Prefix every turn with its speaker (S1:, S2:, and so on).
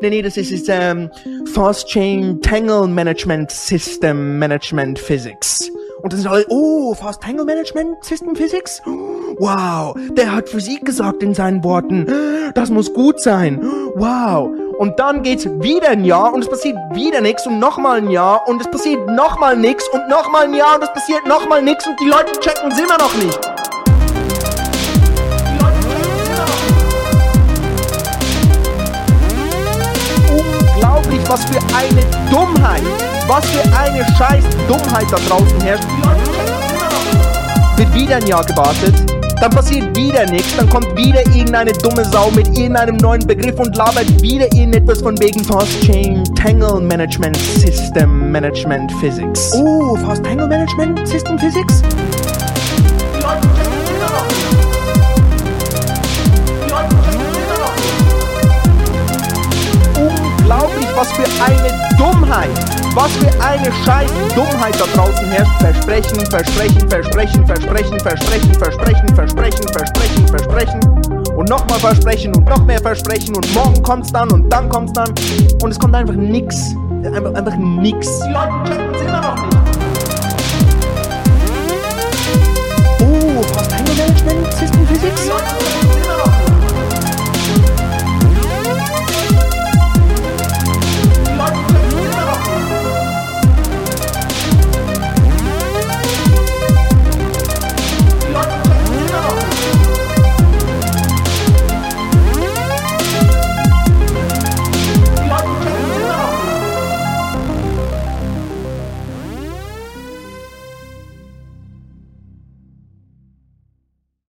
S1: Nee, nee, das ist, ist ähm, Fast Chain Tangle Management System Management Physics. Und das ist alle, oh, Fast Tangle Management System Physics? Wow, der hat Physik gesagt in seinen Worten. Das muss gut sein. Wow. Und dann geht's wieder ein Jahr und es passiert wieder nichts und nochmal ein Jahr und es passiert nochmal nichts und nochmal ein Jahr und es passiert nochmal nichts und die Leute checken es immer noch nicht. Was für eine Dummheit, was für eine scheiß Dummheit da draußen herrscht. Wird wieder ein Jahr gewartet, dann passiert wieder nichts, dann kommt wieder irgendeine dumme Sau mit irgendeinem neuen Begriff und labert wieder irgendetwas von wegen Fast Chain Tangle Management System Management Physics. Oh, Fast Tangle Management System Physics? Die Leute checken es immer noch was für eine Dummheit, was für eine scheiß Dummheit da draußen herrscht. Versprechen, versprechen, versprechen, versprechen, versprechen, versprechen, versprechen, versprechen, versprechen. Und nochmal versprechen und noch mehr versprechen und morgen kommt's dann und dann kommt's dann. Und es kommt einfach nix. Einfach, einfach nix. Die Leute checken es immer noch nicht.